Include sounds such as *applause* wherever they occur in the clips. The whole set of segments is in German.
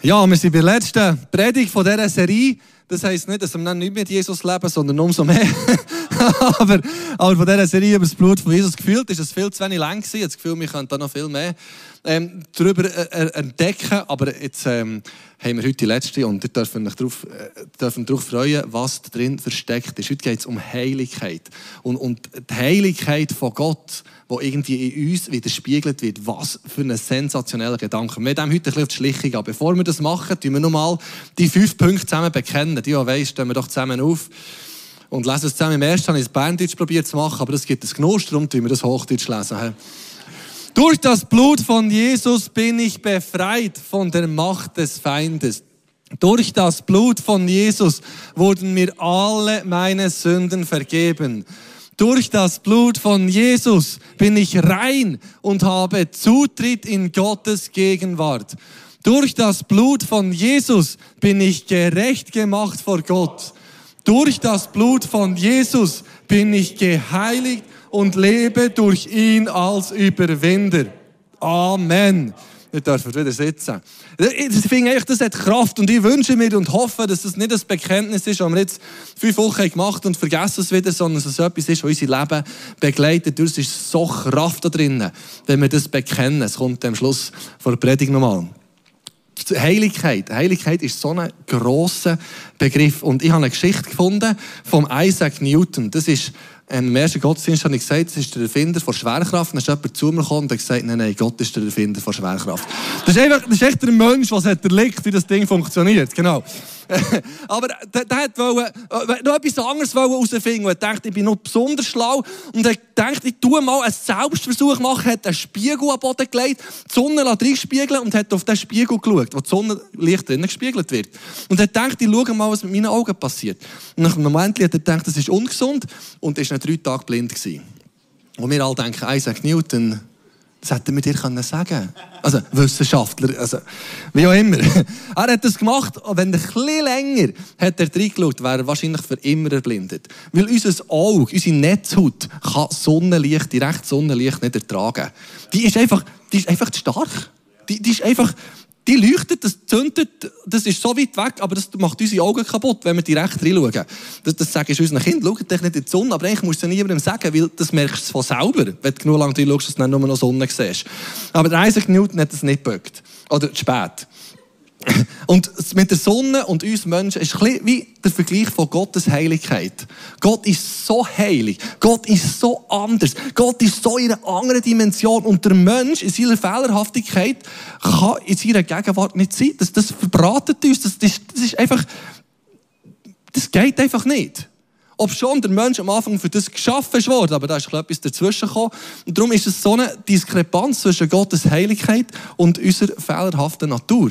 Ja, wir sind bei der letzten Predigt von dieser Serie. Das heisst nicht, dass wir nicht mit Jesus leben, sondern umso mehr. *laughs* *laughs* aber, aber von dieser Serie über das Blut von Jesus gefühlt ist es viel zu wenig lang gewesen. Ich habe das Gefühl, wir können da noch viel mehr ähm, darüber äh, äh, entdecken. Aber jetzt ähm, haben wir heute die letzte und ihr dürft euch darauf, äh, dürfen darauf freuen, was drin versteckt ist. Heute geht es um Heiligkeit. Und, und die Heiligkeit von Gott, die irgendwie in uns widerspiegelt wird. Was für ein sensationeller Gedanke. Wir haben heute ein bisschen auf die Schlichung gehen. Bevor wir das machen, tun wir nochmal die fünf Punkte zusammen bekennen. Die, die weiss, stehen wir doch zusammen auf und lesen es zusammen. Im ersten habe ich es Berndeutsch probiert zu machen, aber es gibt ein Genuss, darum tun wir das Hochdeutsch lesen. Durch das Blut von Jesus bin ich befreit von der Macht des Feindes. Durch das Blut von Jesus wurden mir alle meine Sünden vergeben. Durch das Blut von Jesus bin ich rein und habe Zutritt in Gottes Gegenwart. Durch das Blut von Jesus bin ich gerecht gemacht vor Gott. Durch das Blut von Jesus bin ich geheiligt und lebe durch ihn als Überwinder. Amen. Ihr dürft wieder sitzen. Ich finde das hat Kraft und ich wünsche mir und hoffe, dass das nicht ein Bekenntnis ist, das wir jetzt fünf Wochen gemacht und vergessen es wieder, sondern dass es etwas ist, das unser Leben begleitet. Es ist so Kraft da drinnen, wenn wir das bekennen. Es kommt am Schluss vor der Predigt nochmal. Heiligkeit. Heiligkeit ist so ein grosser Begriff. Und ich habe eine Geschichte gefunden vom Isaac Newton. Das ist im ersten Gottesdienst habe ich gesagt, das ist der Erfinder von Schwerkraft. Dann ist jemand zu mir gekommen und hat gesagt, nein, nein, Gott ist der Erfinder von Schwerkraft. Das ist, einfach, das ist echt der Mensch, was hat erlegt, wie das Ding funktioniert. Genau. *laughs* Aber der, der hat wollen, äh, noch etwas anderes herausfinden und hat gedacht, ich bin noch besonders schlau und hat gedacht, ich tue mal einen Selbstversuch machen, hat einen Spiegel am Boden gelegt, die Sonne reinspiegeln und hat auf den Spiegel geschaut, wo die Sonne Licht drinnen gespiegelt wird. Und hat gedacht, ich schaue mal, was mit meinen Augen passiert. Und nach einem Moment hat er gedacht, das ist ungesund und ist dann drei Tage blind gewesen. Und wir alle denken, Isaac Newton, das hätten wir dir können sagen Also, Wissenschaftler, also, wie auch immer. *laughs* er hat das gemacht, und wenn er bisschen länger hat er reingeschaut, wäre er wahrscheinlich für immer erblindet. Weil unser Auge, unsere Netzhaut, kann Sonnenlicht, direkt Sonnenlicht nicht ertragen. Die ist einfach, die ist einfach zu stark. Die, die ist einfach, die leuchtet, das zündet, das ist so weit weg, aber das macht unsere Augen kaputt, wenn wir direkt reinschauen. Das, das sage ich unseren Kindern, schaut dich nicht in die Sonne, aber eigentlich musst du es niemandem sagen, weil das merkst du von selber, wenn du genug lang reinschaust, dass du dann nur noch Sonne siehst. Aber der Isaac Newton hat das nicht gebückt. Oder zu spät. Und mit der Sonne und uns Menschen ist ein wie der Vergleich von Gottes Heiligkeit. Gott ist so heilig. Gott ist so anders. Gott ist so in einer anderen Dimension. Und der Mensch in seiner Fehlerhaftigkeit kann in seiner Gegenwart nicht sein. Das, das verbratet uns. Das, das, das ist einfach, das geht einfach nicht. Ob schon der Mensch am Anfang für das geschaffen wurde, aber da ist etwas dazwischen gekommen. Und darum ist es so eine Diskrepanz zwischen Gottes Heiligkeit und unserer fehlerhaften Natur.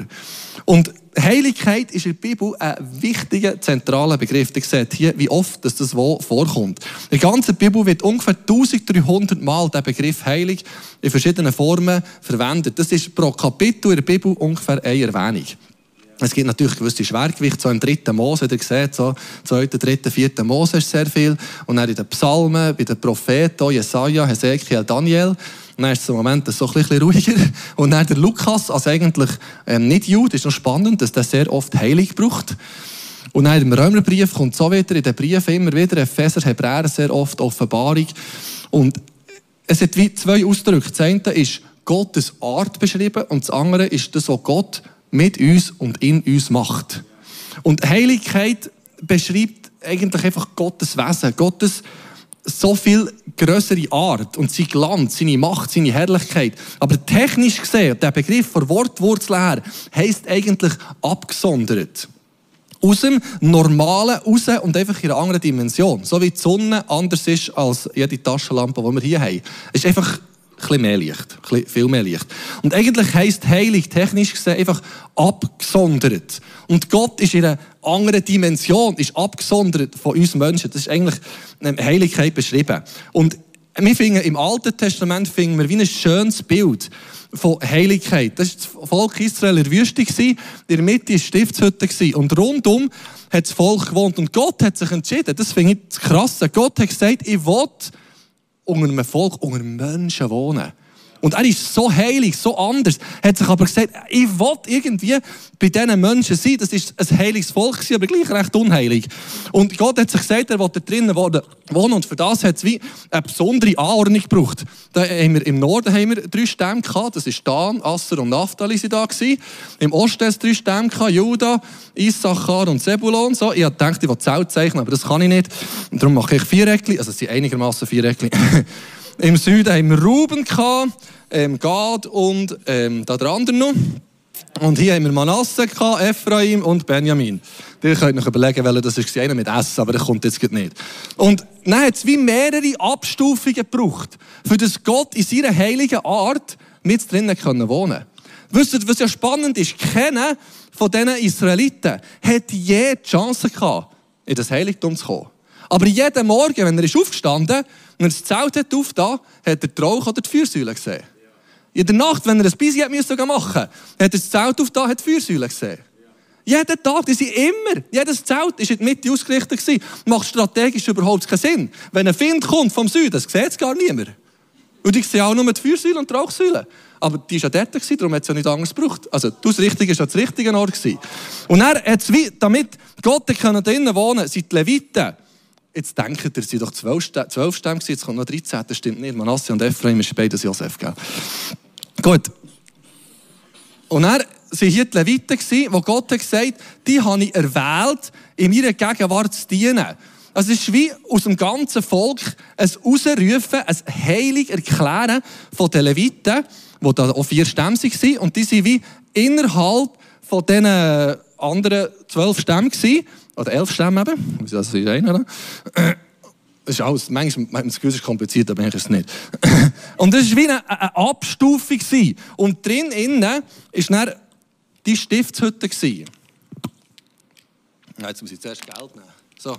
Und Heiligkeit ist in der Bibel ein wichtiger, zentraler Begriff. Ihr seht hier, wie oft dass das wo vorkommt. In der ganzen Bibel wird ungefähr 1300 Mal der Begriff heilig in verschiedenen Formen verwendet. Das ist pro Kapitel in der Bibel ungefähr eine Erwähnung. Es gibt natürlich gewisse Schwergewichte, so im dritten Mose, ihr seht, so zweiten, dritten, vierten Mose ist sehr viel. Und dann in den Psalmen, bei den Propheten, Jesaja, Hesekiel, Daniel. Und dann ist es im Moment so ein bisschen ruhiger. *laughs* Und dann der Lukas, also eigentlich ähm, nicht Jude, ist noch spannend, dass der sehr oft heilig braucht. Und dann im Römerbrief kommt so wieder, in den Briefen immer wieder, Epheser, Hebräer sehr oft, Offenbarung. Und es hat wie zwei Ausdrücke. Das eine ist Gottes Art beschrieben und das andere ist das, was Gott mit uns und in uns macht. Und Heiligkeit beschreibt eigentlich einfach Gottes Wesen, Gottes so viel größere Art und sein Glanz, seine Macht, seine Herrlichkeit. Aber technisch gesehen, der Begriff von Wortwurzel her, heisst eigentlich abgesondert. Aus dem Normalen raus und einfach in einer anderen Dimension. So wie die Sonne anders ist als jede Taschenlampe, die wir hier haben. Es ist einfach bisschen mehr Licht, viel mehr Licht. Und eigentlich heisst heilig technisch gesehen einfach abgesondert. Und Gott ist in einer anderen Dimension, ist abgesondert von uns Menschen. Das ist eigentlich Heiligkeit beschrieben. Und wir finden im Alten Testament finden wir wie ein schönes Bild von Heiligkeit. Das war das Volk Israel in der Wüste. In der Mitte war Stiftshütte. Und rundum hat das Volk gewohnt. Und Gott hat sich entschieden, das finde ich das Krasse. Gott hat gesagt, ich will unter einem Volk, unter Menschen wohnen. Und er ist so heilig, so anders. Hat sich aber gesagt, ich will irgendwie bei diesen Menschen sein. Das ist ein heiliges Volk, aber gleich recht unheilig. Und Gott hat sich gesagt, er will da drinnen wohnen. Und für das hat es wie eine besondere Anordnung gebraucht. Da haben wir, Im Norden haben wir drei Stämme gehabt. Das ist Dan, Asser und Naphtali sind da gewesen. Im Osten hat es drei Stämme gehabt. Juda, Issachar und Zebulon. So, ich dachte, ich will Zelt zeichnen, aber das kann ich nicht. Und darum mache ich vier Eckli. Also es sind einigermaßen vier Eckli. *laughs* Im Süden haben wir Ruben gehabt, ähm, Gad und ähm, da der andere noch. Und hier haben wir Manasse gehabt, Ephraim und Benjamin. Ihr könnt euch überlegen, welcher das ist. Einer mit S, aber das kommt jetzt nicht. Und dann hat es wie mehrere Abstufungen gebraucht, für das Gott in seiner heiligen Art mit drinnen wohnen Wisst ihr, was ja spannend ist? Keiner von diesen Israeliten hat je die Chance gehabt, in das Heiligtum zu kommen. Aber jeden Morgen, wenn er ist aufgestanden und er das Zelt hat aufgetan, hat er die Rauch oder die Feuersäule gesehen. In der Nacht, wenn er ein Bisi machen musste, hat er das Zelt aufgetan, hat die Feuersäule gesehen. Jeden Tag, die sind immer, jedes Zelt ist in der Mitte ausgerichtet gewesen. Macht strategisch überhaupt keinen Sinn. Wenn ein Wind kommt vom Süden, das sieht es gar niemand. Und ich sehe auch nur die Feuersäule und die Rauchsäule. Aber die war ja dort, gewesen, darum hat es ja nicht anders gebraucht. Also, die Ausrichtung war ja das richtige Ort. Und er hat damit Gott drinnen wohnen sind die Leviten Jetzt denkt ihr, es sind doch zwölf, zwölf Stämme jetzt kommt noch 13, das stimmt nicht. Manasse und Ephraim ist beides Josef, gell? Gut. Und er waren hier die Leviten, wo Gott hat gesagt die habe ich erwählt, in meiner Gegenwart zu dienen. Also es ist wie aus dem ganzen Volk ein Rausrufen, ein heilig Erklären von den Leviten, die da auch vier Stämme waren. Und die sind wie innerhalb von diesen anderen zwölf Stämmen. Oder elf Stämme eben. Das ist einer. Das ist alles, manchmal man das Gefühl, es ist kompliziert, aber ist es nicht. *laughs* Und das war wie eine, eine Abstufung. Und drin innen war dann die Stiftshütte. jetzt muss ich zuerst Geld nehmen. So.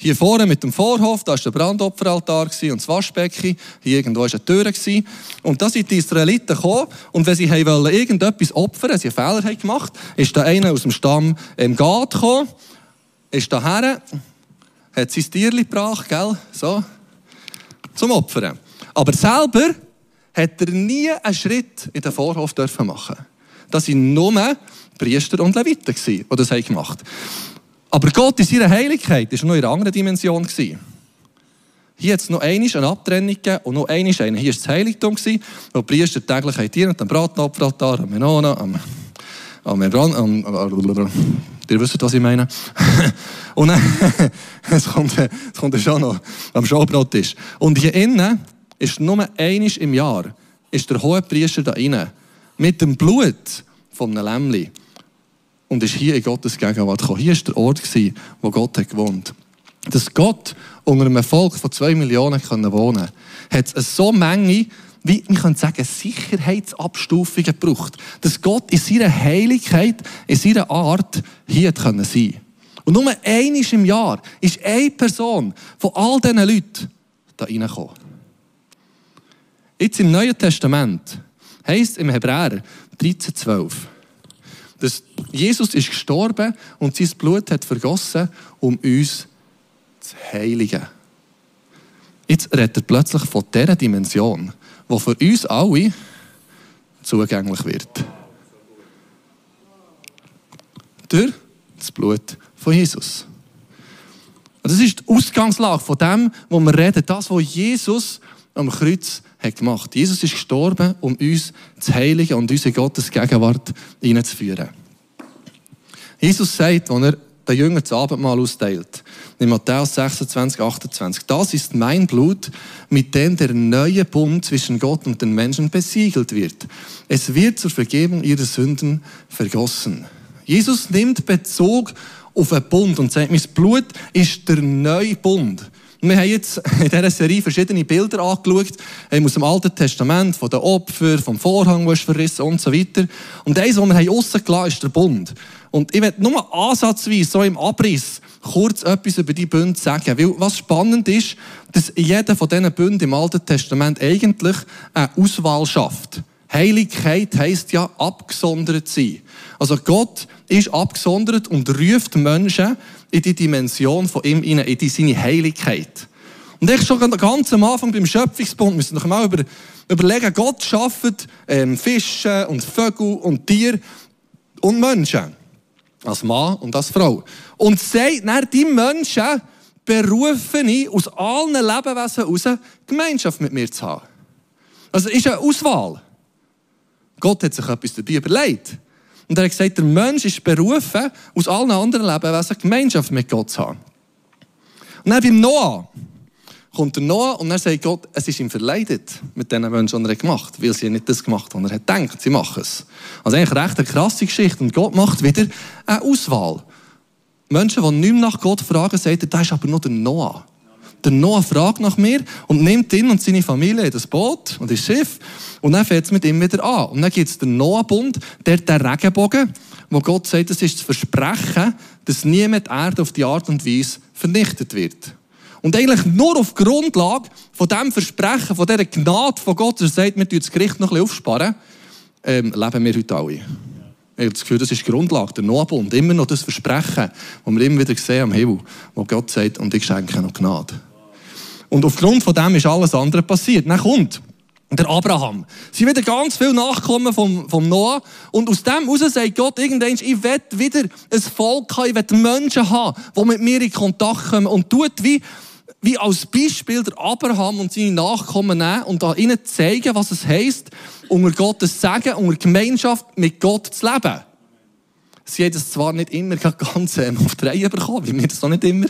Hier vorne mit dem Vorhof, da war der Brandopferaltar und das Waschbecken. Hier irgendwo war eine Tür. Und da sind die Israeliten gekommen. Und wenn sie wollten irgendetwas opfern, sie einen Fehler gemacht ist da einer aus dem Stamm im Gad gekommen, ist daher, hat sein Tierchen gebracht, gell? So, zum Opfern. Aber selber hat er nie einen Schritt in den Vorhof dürfen machen. Das waren nur Priester und Leviten, die das gemacht haben. Aber Gott in seiner Heiligkeit war noch in einer anderen Dimension. Hier hat es noch einmal eine Abtrennung und noch einmal eine. Hier war das Heiligtum, wo die Priester täglich dienen, am Bratenopferaltar, am Menona, am, am, am, am, am Ihr wisst, was ich meine. *laughs* und dann, *laughs* es kommt, es kommt schon noch am Showbrottisch. Und hier innen ist nur einmal im Jahr ist der hohe Priester da rein. Mit dem Blut von einem Lämmchen und ist hier in Gottes Gegenwart gekommen. Hier war der Ort, wo Gott hat gewohnt Dass Gott unter einem Volk von zwei Millionen wohnen konnte, hat es so Menge, wie man könnte sagen, Sicherheitsabstufungen gebraucht. Dass Gott in seiner Heiligkeit, in seiner Art hier sein konnte. Und nur einmal im Jahr ist eine Person von all diesen Leuten da reingekommen. Jetzt im Neuen Testament heißt im Hebräer 13,12 dass Jesus ist gestorben und sein Blut hat vergossen, um uns zu heiligen. Jetzt redet er plötzlich von dieser Dimension, die für uns alle zugänglich wird. Durch das Blut von Jesus. Das ist die Ausgangslage von dem, wo wir reden, das, was Jesus am Kreuz hat gemacht. Jesus ist gestorben, um uns zu heiligen und unsere Gottes Gegenwart hineinzuführen. Jesus sagt, als er den Jüngern das Abendmahl austeilt, in Matthäus 26, 28, das ist mein Blut, mit dem der neue Bund zwischen Gott und den Menschen besiegelt wird. Es wird zur Vergebung ihrer Sünden vergossen. Jesus nimmt Bezug auf einen Bund und sagt, mein Blut ist der neue Bund. Wir haben jetzt *laughs* in dieser Serie verschiedene Bilder angeschaut, aus dem Alten Testament, von den Opfern, vom Vorhang, der ist verrissen und so weiter. Und eins, was wir haben rausgelassen ist der Bund. Und ich werde nur ansatzweise, so im Abriss, kurz etwas über die Bünde sagen. Weil was spannend ist, dass jeder von diesen Bünden im Alten Testament eigentlich eine Auswahl schafft. Heiligkeit heisst ja abgesondert sein. Also Gott ist abgesondert und ruft Menschen in die Dimension von ihm in die seine Heiligkeit. Und ich schon ganz am Anfang beim Schöpfungsbund müssen noch mal über, überlegen, Gott schafft ähm, Fische und Vögel und Tiere und Menschen. Als Mann und als Frau. Und sagt dann, die Menschen berufen ich, aus allen Lebewesen heraus Gemeinschaft mit mir zu haben. Also ist eine Auswahl. Gott hat sich etwas dabei überlegt. Und er hat gesagt, der Mensch ist berufen, aus allen anderen Lebewesen Gemeinschaft mit Gott zu haben. Und dann beim Noah kommt der Noah und dann sagt Gott, es ist ihm verleidet mit diesen Menschen, die er gemacht hat, weil sie nicht das gemacht haben, was er hat gedacht, sie machen es. Also eigentlich recht eine krasse Geschichte. Und Gott macht wieder eine Auswahl. Menschen, die nicht mehr nach Gott fragen, sagen, da ist aber noch der Noah. Der Noah fragt nach mir und nimmt ihn und seine Familie in das Boot und das Schiff und dann fährt es mit ihm wieder an. Und dann gibt es den Noah-Bund, der der Regenbogen, wo Gott sagt, das ist das Versprechen, dass niemand Erde auf die Art und Weise vernichtet wird. Und eigentlich nur auf Grundlage von diesem Versprechen, von dieser Gnade von Gott, der sagt, wir tun das Gericht noch ein bisschen aufsparen, ähm, leben wir heute alle. Ich habe das Gefühl, das ist die Grundlage, der Noah-Bund. Immer noch das Versprechen, das wir immer wieder sehen am Himmel, wo Gott sagt, und ich schenke noch Gnade. Und aufgrund von dem ist alles andere passiert. Dann kommt der Abraham. Sie wieder ganz viel Nachkommen vom, vom Noah. Und aus dem heraus sagt Gott irgendwann, ich will wieder ein Volk haben, ich will Menschen haben, die mit mir in Kontakt kommen und tut wie, wie als Beispiel der Abraham und seine Nachkommen nehmen und da ihnen zeigen, was es heisst, unter Gottes Segen, unter Gemeinschaft mit Gott zu leben. Sie haben es zwar nicht immer ganz ähm, auf die Reihe bekommen, wie mir das auch nicht immer,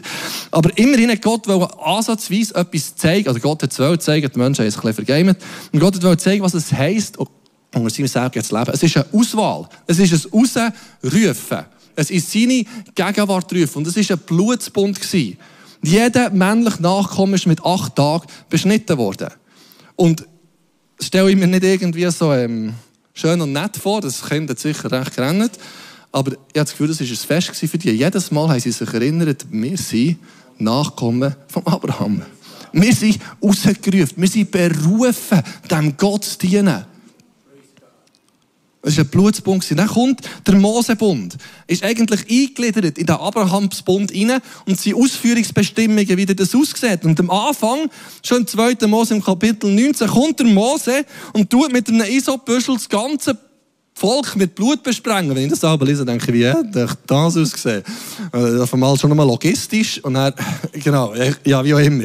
aber immerhin hat Gott ansatzweise etwas zeigen, also Gott hat es wollen zeigen, die Menschen haben es ein bisschen vergeben, und Gott hat zeigen, was es heisst, unter seinem Segen zu leben. Es ist eine Auswahl, es ist ein Rausrufen, es ist seine Gegenwart rufen, und es war ein Blutsbund. Jeder männliche Nachkomme ist mit acht Tagen beschnitten worden. Und stelle ich mir nicht irgendwie so ähm, schön und nett vor, das Kind hat sicher recht gerannt, aber ich habe das Gefühl, das war ein Fest für die. Jedes Mal haben sie sich erinnert, wir sind Nachkommen von Abraham. Wir sind rausgerufen, wir sind berufen, dem Gott zu dienen. Das ist ein Blutsbund. Dann kommt der Mosebund. Ist eigentlich eingegliedert in den Abrahamsbund rein und seine Ausführungsbestimmungen, wie das aussieht. Und am Anfang, schon im 2. Mose im Kapitel 19, kommt der Mose und tut mit einem Isopbüschel das ganze Volk mit Blut besprengen. Wenn ich das aber lese, denke ich, wie hätte das ausgesehen? Äh, auf einmal schon einmal logistisch und dann, *laughs* genau, ja, wie auch immer.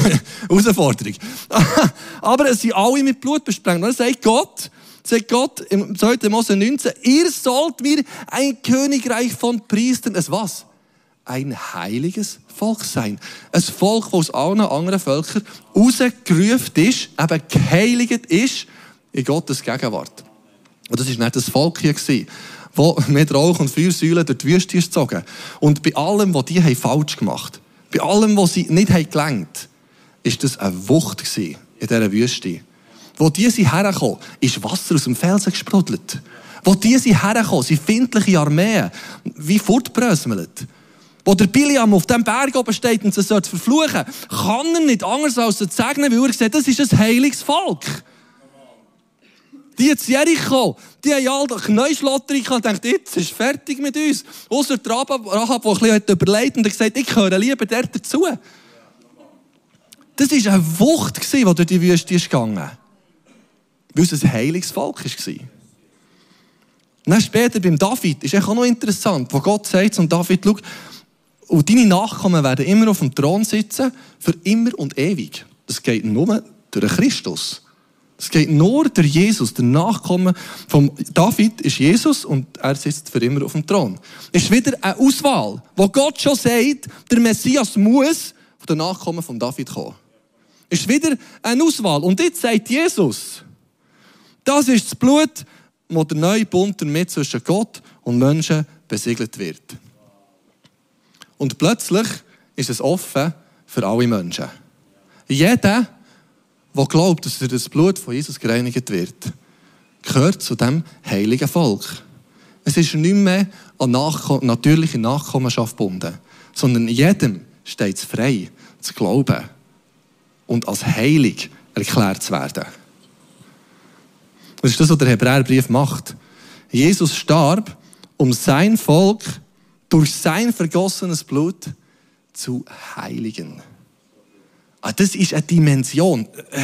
*laughs* Herausforderung. *laughs* aber es sind alle mit Blut besprengt. Und dann sagt Gott, sagt Gott im 2. Mose 19, ihr sollt mir ein Königreich von Priestern, es was? Ein heiliges Volk sein. Ein Volk, das aus allen anderen Völkern rausgerufen ist, eben geheiligt ist in Gottes Gegenwart. Und das war nicht das Volk hier, das mit Rauch und Feuersäulen durch die Wüste ist gezogen. Und bei allem, was die falsch gemacht haben, bei allem, was sie nicht gelenkt haben, war das eine Wucht in dieser Wüste. Wo die sind hergekommen, ist Wasser aus dem Felsen gesprudelt. Wo die sind hergekommen, sind findliche Armeen, wie fortbröselt. Wo der Biliam auf dem Berg oben steht und sie verfluchen kann er nicht anders als zu sagen, weil er sagt, das ist ein heiliges Volk. Die zu Jericho, die haben alle Knäuschlotterie gehabt und gedacht, jetzt ist fertig mit uns. Außer der Rahab, der ein bisschen überlegt und gesagt ich höre lieber der dazu. Das war eine Wucht, die durch die Wüste ist. Weil es ein heiliges Volk war. dann später beim David ist auch noch interessant, wo Gott sagt zum David, schau, und deine Nachkommen werden immer auf dem Thron sitzen, für immer und ewig. Das geht nur durch Christus. Es geht nur der Jesus, der Nachkommen von David ist Jesus und er sitzt für immer auf dem Thron. Es ist wieder eine Auswahl, wo Gott schon sagt, der Messias muss von den Nachkommen von David kommen. Es ist wieder eine Auswahl. Und jetzt sagt Jesus, das ist das Blut, wo der neue Bund damit zwischen Gott und Menschen besiegelt wird. Und plötzlich ist es offen für alle Menschen. Jeder, der glaubt, dass durch das Blut von Jesus gereinigt wird, gehört zu dem heiligen Volk. Es ist nicht mehr an Nachko natürliche Nachkommenschaft gebunden, sondern jedem steht es frei, zu glauben und als heilig erklärt zu werden. Das ist das, was der Hebräerbrief macht. Jesus starb, um sein Volk durch sein vergossenes Blut zu heiligen. Ah, das ist eine Dimension. Äh,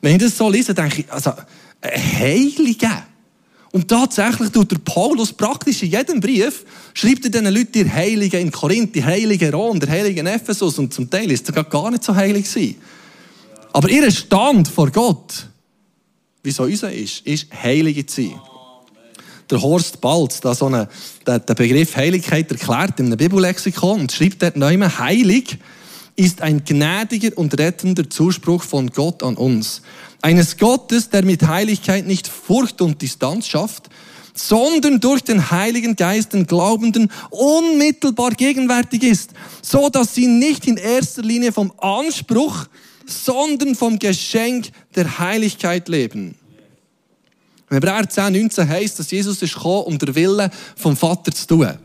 wenn ich das so lese, denke ich, also, ein Heiliger. Und tatsächlich tut der Paulus praktisch in jedem Brief, schreibt er diesen Leuten, die Heiligen in Korinth, die Heiligen Rom, der Heiligen Ephesus, und zum Teil ist er gar nicht so heilig gewesen. Aber ihr Stand vor Gott, wie so unser ist, ist heilige zu sein. Der Horst Balz, da so eine, der, der Begriff Heiligkeit erklärt in einem Bibellexikon und schreibt dort neu, heilig ist ein gnädiger und rettender Zuspruch von Gott an uns. Eines Gottes, der mit Heiligkeit nicht Furcht und Distanz schafft, sondern durch den Heiligen Geist den Glaubenden unmittelbar gegenwärtig ist, so dass sie nicht in erster Linie vom Anspruch, sondern vom Geschenk der Heiligkeit leben. Im Hebräer 10, 19 heißt, dass Jesus ist gekommen, um der Wille vom Vater zu tun.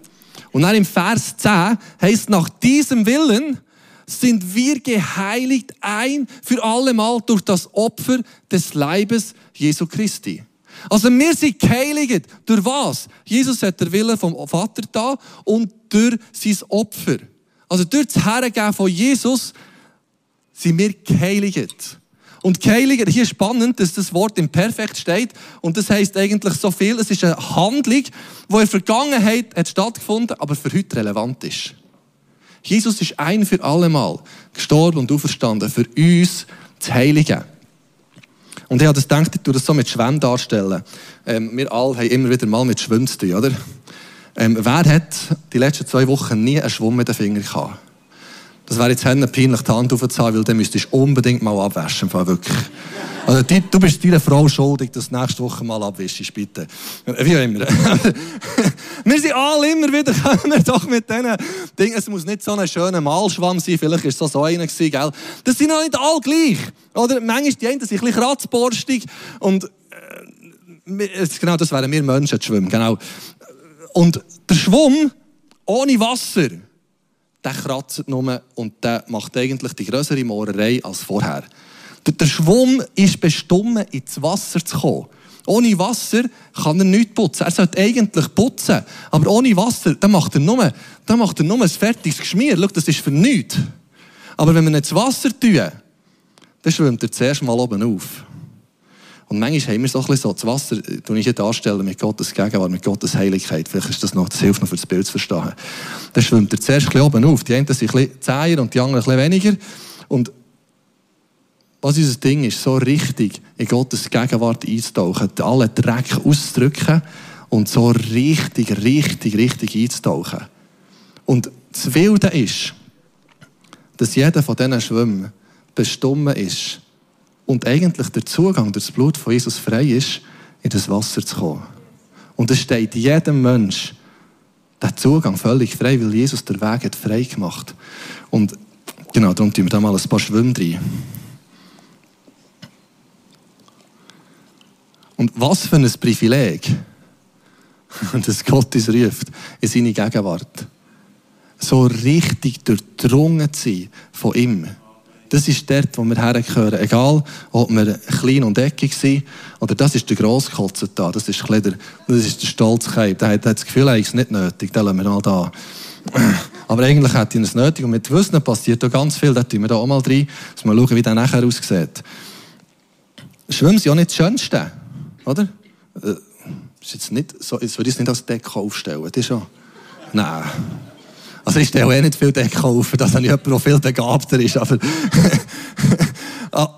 Und dann im Vers 10 heißt, nach diesem Willen sind wir geheiligt ein für allemal durch das Opfer des Leibes Jesu Christi. Also wir sind geheiligt. Durch was? Jesus hat der Wille vom Vater da und durch sein Opfer. Also durch das Hergeben von Jesus sind wir geheiligt. Und geheiligt, hier ist spannend, dass das Wort im Perfekt steht. Und das heißt eigentlich so viel. Es ist eine Handlung, die in der Vergangenheit hat stattgefunden, aber für heute relevant ist. Jesus ist ein für alle Mal gestorben und auferstanden, für uns zu heiligen. Und ich habe das gedacht, ich tue das so mit Schwämmen darstellen. Ähm, wir alle haben immer wieder mal mit Schwimmen zu tun, oder? Ähm, wer hat die letzten zwei Wochen nie einen Schwumm mit den Fingern gehabt? Das wäre jetzt peinlich, die Hand aufzuhalten, weil dann müsstest du unbedingt mal abwaschen, wirklich. Also, die, du bist deiner Frau schuldig, dass du nächste Woche mal abwischst, bitte. Wie auch immer. *laughs* wir sind alle immer wieder, können wir doch mit diesen Dingen, es muss nicht so ein schöner Malschwamm sein, vielleicht ist es so einer gewesen, gell. Das sind noch nicht alle gleich. Oder manchmal die einen sind ein bisschen kratzborstig und, äh, genau, das wären wir Menschen, die schwimmen, genau. Und der Schwamm ohne Wasser, der kratzt nur und der macht eigentlich die größere Mohrerei als vorher. Der Schwamm ist bestimmt, ins Wasser zu kommen. Ohne Wasser kann er nichts putzen. Er sollte eigentlich putzen. Aber ohne Wasser, dann macht er nur, dann macht er nur ein fertiges Geschmier. Schau, das ist für nichts. Aber wenn wir nicht ins Wasser tun, dann schwimmt er zuerst mal oben auf. Und manchmal haben wir so ein bisschen so, das Wasser, tue ich hier darstellen mit Gottes Gegenwart, mit Gottes Heiligkeit. Vielleicht ist das noch, das hilft noch für das Bild zu verstehen. Dann schwimmt er zuerst ein oben auf. Die einen sind ein bisschen zäher und die anderen ein bisschen weniger. Und was unser Ding ist, so richtig in Gottes Gegenwart einzutauchen, alle Dreck auszudrücken und so richtig, richtig, richtig einzutauchen. Und das Wilde ist, dass jeder von diesen Schwimmen bestimmt ist und eigentlich der Zugang durch das Blut von Jesus frei ist, in das Wasser zu kommen. Und es steht jedem Mensch der Zugang völlig frei, weil Jesus den Weg hat frei gemacht. Und genau, darum tun wir da mal ein paar Schwimmen rein. Und was für ein Privileg, *laughs* dass Gott uns ruft in seine Gegenwart. So richtig durchdrungen zu sein von ihm. Das ist dort, wo wir hergehören. Egal, ob wir klein und eckig sind, oder das ist der Grosskotzer da, das ist, der, das ist der Stolzkeib. Der hat, das Gefühl, er ist nicht nötig, den lassen wir mal da. Aber eigentlich hat er es nötig und mit Wissen passiert da ganz viel, da tun wir da auch mal rein, dass wir schauen, wie der nachher aussieht. Schwimmen sind auch nicht das Schönste. Oder? Das äh, ist jetzt nicht so, jetzt würde ich es nicht als Deko aufstellen. Das ist schon. Nein. Also ich stelle eh nicht viel Deko auf, dass jemand, der viel begabter ist. Aber, *laughs*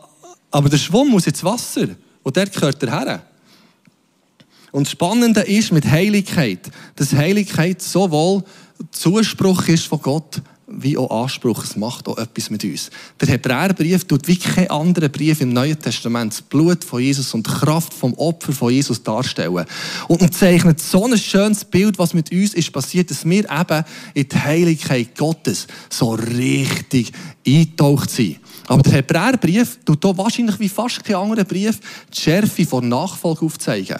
aber der Schwamm muss ins Wasser. Und dort gehört er her. Und das Spannende ist mit Heiligkeit, dass Heiligkeit sowohl Zuspruch ist von Gott, wie auch Anspruch. Es macht auch etwas mit uns. Der Hebräerbrief tut wie kein anderer Brief im Neuen Testament das Blut von Jesus und die Kraft vom Opfer von Jesus darstellen. Und zeichnet so ein schönes Bild, was mit uns ist passiert, dass wir eben in die Heiligkeit Gottes so richtig eingetaucht sind. Aber der Hebräerbrief tut hier wahrscheinlich wie fast kein anderer Brief die Schärfe von Nachfolge aufzeigen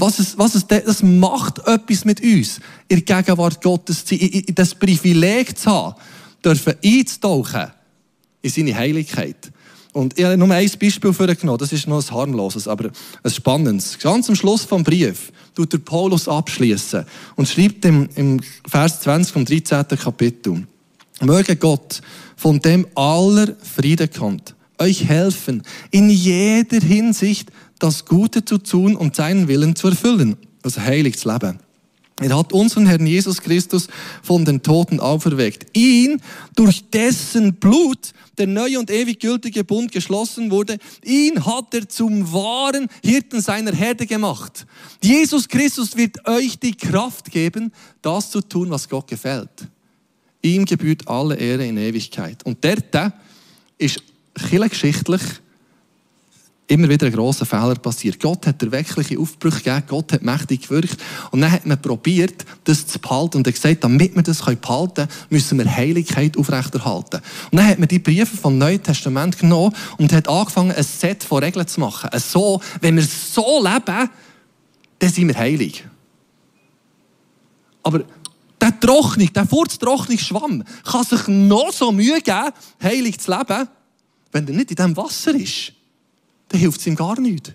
was es, was es, das macht etwas mit uns, in der Gegenwart Gottes zu sein, das Privileg zu haben, dürfen einzutauchen in seine Heiligkeit. Und ich habe nur ein Beispiel für genommen, das ist noch ein harmloses, aber ein spannendes. Ganz am Schluss vom Brief tut der Paulus abschließen und schreibt im, im Vers 20 vom 13. Kapitel, Möge Gott, von dem aller Friede kommt, euch helfen, in jeder Hinsicht das Gute zu tun und seinen Willen zu erfüllen, also heilig zu leben. Er hat unseren Herrn Jesus Christus von den Toten auferweckt. Ihn, durch dessen Blut der neue und ewig gültige Bund geschlossen wurde, ihn hat er zum wahren Hirten seiner Herde gemacht. Jesus Christus wird euch die Kraft geben, das zu tun, was Gott gefällt. Ihm gebührt alle Ehre in Ewigkeit. Und der ist geschichtlich immer wieder ein grosser Fehler passiert. Gott hat erweckliche Aufbrüche gegeben, Gott hat mächtig gewirkt und dann hat man probiert, das zu behalten und er gesagt, damit wir das behalten können, müssen wir Heiligkeit aufrechterhalten. Und dann hat man die Briefe vom Neuen Testament genommen und hat angefangen, ein Set von Regeln zu machen. So, wenn wir so leben, dann sind wir heilig. Aber der Trocknung, der furztrockene Schwamm kann sich noch so Mühe geben, heilig zu leben, wenn er nicht in diesem Wasser ist dann hilft es ihm gar nicht.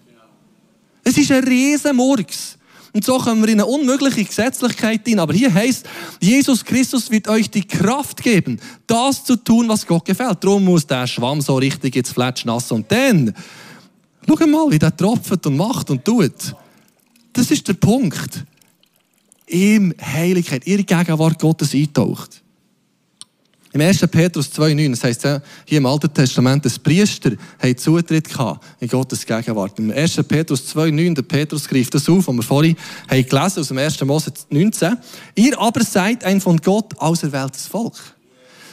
Es ist ein riesen Murks. Und so kommen wir in eine unmögliche Gesetzlichkeit hin. Aber hier heißt, Jesus Christus wird euch die Kraft geben, das zu tun, was Gott gefällt. Darum muss der Schwamm so richtig ins Fletsch nass. Und dann, schau mal, wie der tropft und macht und tut. Das ist der Punkt. Ihm Heiligkeit, ihre Gegenwart Gottes eintaucht. Im 1. Petrus 2,9, das heisst hier im Alten Testament, dass Priester haben Zutritt in Gottes Gegenwart. Im 1. Petrus 2,9, der Petrus greift das auf, was wir vorhin haben gelesen aus dem 1. Mose 19. Ihr aber seid ein von Gott auserwähltes Volk.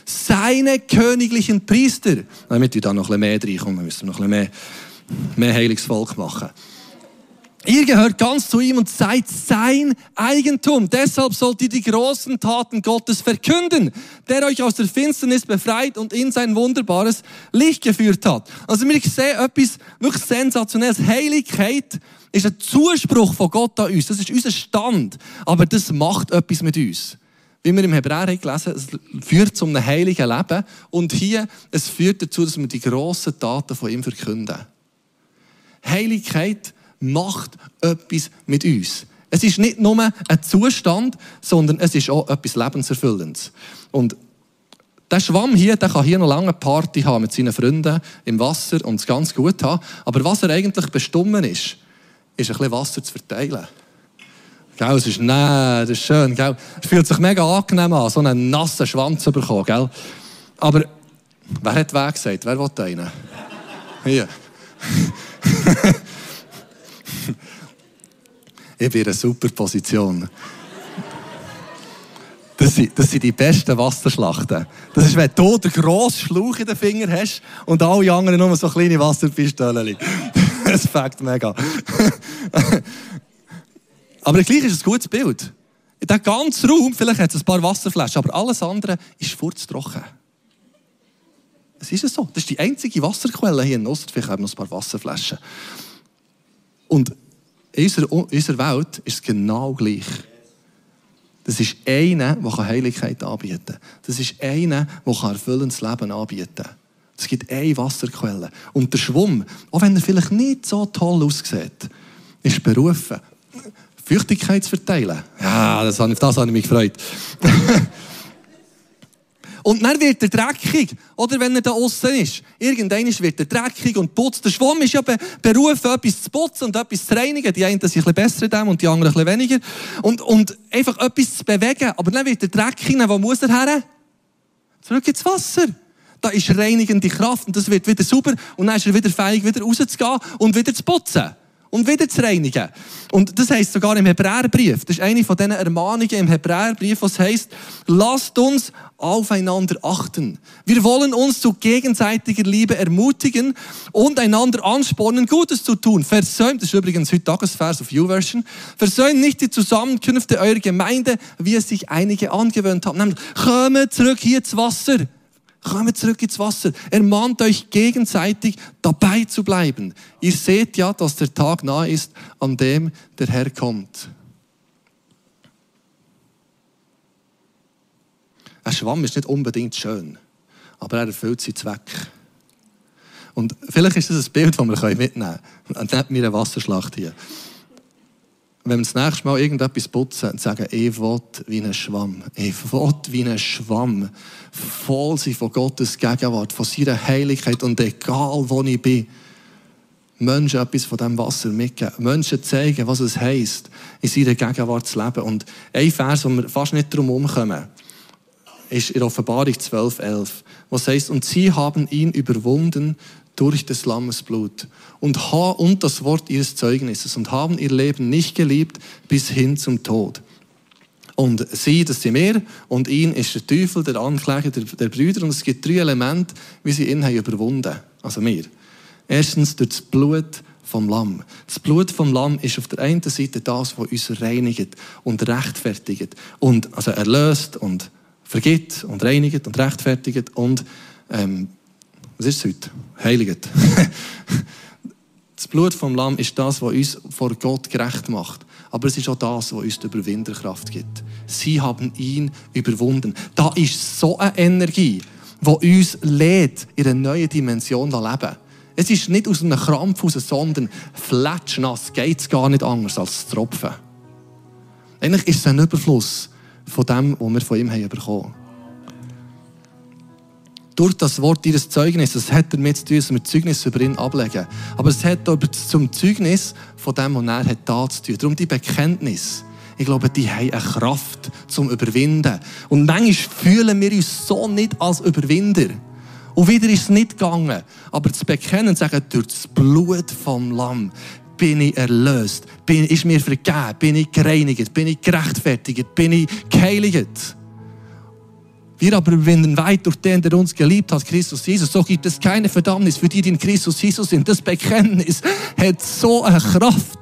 Seine königlichen Priester. Damit wir da noch ein bisschen mehr reinkommen, müssen wir noch ein bisschen mehr, mehr heiliges Volk machen. Ihr gehört ganz zu ihm und seid sein Eigentum. Deshalb sollt ihr die großen Taten Gottes verkünden, der euch aus der Finsternis befreit und in sein wunderbares Licht geführt hat. Also wir sehen etwas wirklich sensationelles. Heiligkeit ist ein Zuspruch von Gott an uns. Das ist unser Stand. Aber das macht etwas mit uns. Wie wir im Hebräer gelesen, es führt zu einem heiligen Leben. Und hier, es führt dazu, dass wir die grossen Taten von ihm verkünden. Heiligkeit macht etwas mit uns. Es ist nicht nur ein Zustand, sondern es ist auch etwas Lebenserfüllendes. Und der Schwamm hier, der kann hier noch lange Party haben mit seinen Freunden im Wasser und es ganz gut haben. Aber was er eigentlich bestimmen ist, ist ein bisschen Wasser zu verteilen. Gell, es ist, nee, das ist schön, gell. Es fühlt sich mega angenehm an, so einen nassen Schwanz zu bekommen, gell. Aber, wer hat Weg gesagt? Wer will einen? Hier. *laughs* ich bin in einer super Position. Das sind, das sind die besten Wasserschlachten. Das ist, wenn du den grossen Schlauch in den Fingern hast und alle anderen nur so kleine Wasserpistolen. *laughs* Das fängt mega. aber gleich ist es ein gutes Bild. In diesem ganzen Raum, vielleicht hat es ein paar Wasserflaschen, aber alles andere ist furztrocken. Es ist so. Das ist die einzige Wasserquelle hier in Ost. Vielleicht haben wir noch ein paar Wasserflaschen. Und in unserer, Welt ist es genau gleich. Das ist einer, der Heiligkeit anbieten kann. Das ist einer, der erfüllendes Leben anbieten kann. Es gibt eine Wasserquelle. Und der Schwamm, auch wenn er vielleicht nicht so toll aussieht, ist berufen, Feuchtigkeit zu verteilen. Ja, das, auf das habe ich mich gefreut. *laughs* Und dann wird er dreckig. Oder wenn er da außen ist. Irgendwann wird er dreckig und putzt. Der Schwamm ist ja berufen, etwas zu putzen und etwas zu reinigen. Die einen sind ein bisschen besser dem und die anderen ein bisschen weniger. Und, und einfach etwas zu bewegen. Aber dann wird er dreckig. Wo muss er her? Zurück ins Wasser. Da ist reinigende Kraft und das wird wieder sauber. Und dann ist er wieder fähig, wieder rauszugehen und wieder zu putzen und wieder zu reinigen. Und das heißt sogar im Hebräerbrief. Das ist eine von diesen Ermahnungen im Hebräerbrief, was heißt, lasst uns aufeinander achten. Wir wollen uns zu gegenseitiger Liebe ermutigen und einander anspornen, Gutes zu tun. Versäumt, das ist übrigens heute Tagesvers auf YouVersion, versäumt nicht die Zusammenkünfte eurer Gemeinde, wie es sich einige angewöhnt haben. Nämlich, kommt zurück hier ins Wasser. Kommt zurück ins Wasser. Ermahnt euch gegenseitig, dabei zu bleiben. Ihr seht ja, dass der Tag nahe ist, an dem der Herr kommt. Ein Schwamm ist nicht unbedingt schön, aber er erfüllt seinen Zweck. Und vielleicht ist das ein Bild, das wir mitnehmen können. Neben mir eine Wasserschlacht hier. Wenn wir das nächste Mal irgendetwas putzen und sagen, ich will wie ein Schwamm, ich will wie ein Schwamm, voll sein von Gottes Gegenwart, von seiner Heiligkeit und egal wo ich bin, Menschen etwas von diesem Wasser mitgeben. Menschen zeigen, was es heisst, in seiner Gegenwart zu leben. Und ein Vers, wo wir fast nicht drum herumkommen, ist in Offenbarung 12, 11, wo es heisst, und sie haben ihn überwunden durch des Lammes Blut und, und das Wort ihres Zeugnisses und haben ihr Leben nicht geliebt bis hin zum Tod. Und sie, das sind wir, und ihn ist der Teufel, der Ankläger der, der Brüder. Und es gibt drei Elemente, wie sie ihn haben überwunden. Also wir. Erstens durch das Blut vom Lamm. Das Blut vom Lamm ist auf der einen Seite das, was uns reinigt und rechtfertigt. Und, also erlöst und vergibt und reinigt und rechtfertigt und, ähm, was ist es heute? Heiligt. *laughs* das Blut vom Lamm ist das, was uns vor Gott gerecht macht. Aber es ist auch das, was uns die Überwinderkraft gibt. Sie haben ihn überwunden. Da ist so eine Energie, die uns lädt, in eine neue Dimension zu leben. Es ist nicht aus einem Krampf raus, sondern fletschnass geht es gar nicht anders als zu tropfen. Eigentlich ist es ein Überfluss von dem, was wir von ihm haben bekommen durch das Wort ihres Zeugnisses, das hat damit zu tun, dass wir Zeugnis über ihn ablegen. Aber es hat aber zum Zeugnis von dem, was er hat da zu tun. Darum die Bekenntnis. Ich glaube, die haben eine Kraft zum Überwinden. Und manchmal fühlen wir uns so nicht als Überwinder. Und wieder ist es nicht gegangen. Aber zu bekennen und sagen, durch das Blut vom Lamm bin ich erlöst, bin, ist mir vergeben, bin ich gereinigt, bin ich gerechtfertigt, bin ich geheiligt. Wir aber überwinden weit durch den, der uns geliebt hat, Christus Jesus. So gibt es keine Verdammnis für die, die in Christus Jesus sind. Das Bekenntnis hat so eine Kraft.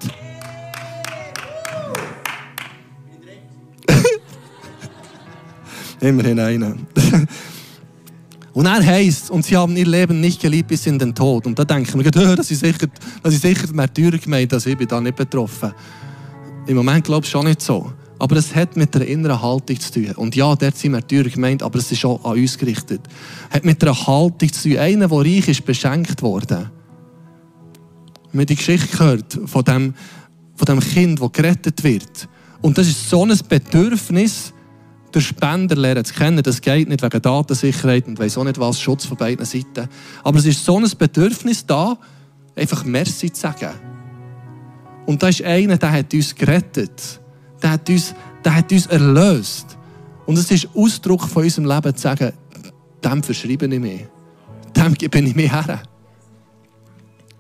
Immerhin einen. Und er heißt, und sie haben ihr Leben nicht geliebt bis in den Tod. Und da denken wir, *laughs* das ist sicher, das ist sicher Märtyrer gemeint, dass ich bin da nicht betroffen. Im Moment glaube ich schon nicht so. Aber es hat mit der inneren Haltung zu tun. Und ja, dort sind Märtyrer gemeint, aber es ist auch an uns gerichtet. Es hat mit einer Haltung zu tun. Einer, der reich ist, beschenkt worden. Wir haben die Geschichte gehört von dem, von dem Kind, das gerettet wird. Und das ist so ein Bedürfnis, den Spender lernen zu kennen. Das geht nicht wegen Datensicherheit und weiss auch nicht was, Schutz von beiden Seiten. Aber es ist so ein Bedürfnis da, einfach Merci zu sagen. Und da ist einer, der hat uns gerettet. Der hat uns, der hat uns erlöst. Und es ist Ausdruck von unserem Leben zu sagen, dem verschreibe ich mich. Dem gebe ich mich her.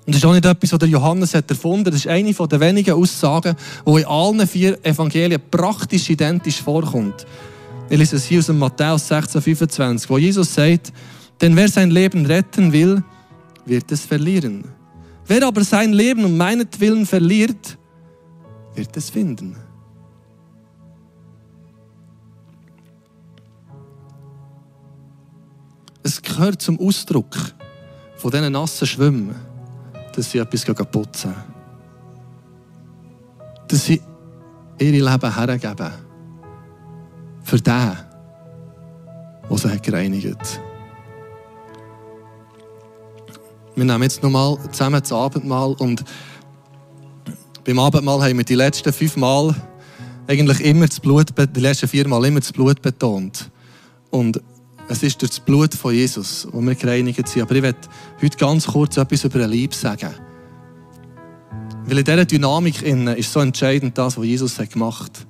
Und das ist auch nicht etwas, was Johannes hat erfunden hat. Das ist eine der wenigen Aussagen, die in allen vier Evangelien praktisch identisch vorkommt. Ich lese es hier aus dem Matthäus 16, 25, wo Jesus sagt, denn wer sein Leben retten will, wird es verlieren. Wer aber sein Leben um meinetwillen verliert, wird es finden. Gehört zum Ausdruck von diesen nassen Schwimmen, dass sie etwas putzen. Dass sie ihre Leben hergeben für den, der sie gereinigt hat. Wir nehmen jetzt nochmal zusammen das Abendmahl und beim Abendmahl haben wir die letzten fünf Mal eigentlich immer das Blut, die letzten vier Mal immer das Blut betont. Und es ist durch das Blut von Jesus, wo wir gereinigt sind. Aber ich werde heute ganz kurz etwas über den Lieb sagen. Weil in dieser Dynamik ist so entscheidend das, was Jesus gemacht hat.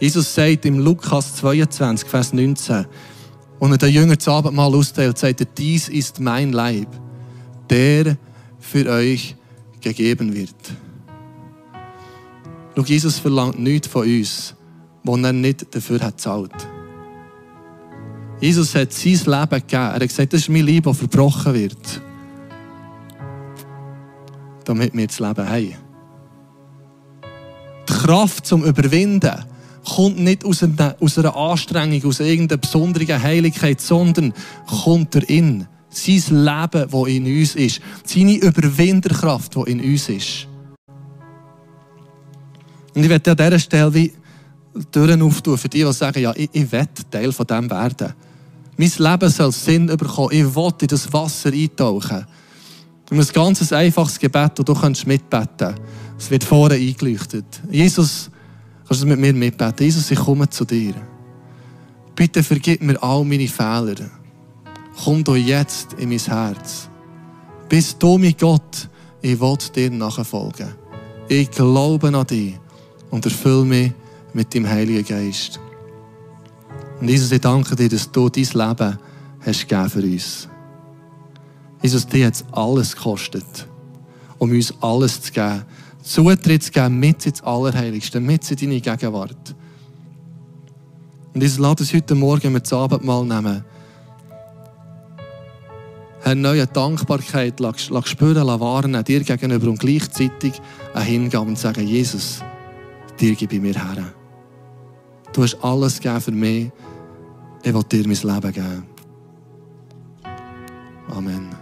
Jesus sagt im Lukas 22, Vers 19, und er den Jüngern das Abendmahl austeilt, sagt er, dies ist mein Leib, der für euch gegeben wird. Schau, Jesus verlangt nichts von uns, was er nicht dafür hat zahlt. Jesus hat sein Leben gegeben. Er hat gesagt, das ist mein Leib, das verbrochen wird. Damit wir das Leben haben. Die Kraft zum Überwinden kommt nicht aus einer, aus einer Anstrengung, aus irgendeiner besonderen Heiligkeit, sondern kommt darin. Sein Leben, das in uns ist. Seine Überwinderkraft, die in uns ist. Und ich werde an dieser Stelle wie Türen auftun für die, die sagen, ja, ich, ich will Teil von dem werden. Mein Leben soll Sinn bekommen. Ich will in das Wasser eintauchen. Und ein ganz einfaches Gebet, und du kannst mitbeten. Es wird vorne eingeleuchtet. Jesus, kannst du mit mir mitbeten? Jesus, ich komme zu dir. Bitte vergib mir all meine Fehler. Komm doch jetzt in mein Herz. Bist du mein Gott, ich will dir nachfolgen. Ich glaube an dich und erfülle mich mit dem Heiligen Geist. Und Jesus, ich danke dir, dass du dein Leben hast gegeben für uns. Jesus, dir hat es alles gekostet, um uns alles zu geben. Zutritt zu geben, mit ins Allerheiligste, mit in deine Gegenwart. Und Jesus, lass uns heute Morgen mit dem Abendmahl nehmen. Herr, neue Dankbarkeit lass, lass spüren, lass warnen, dir gegenüber und gleichzeitig ein Hingaben und sagen, Jesus, dir gebe ich mir her. Du hast alles gegeben für mich. Ich will dir mein Leben geben. Amen.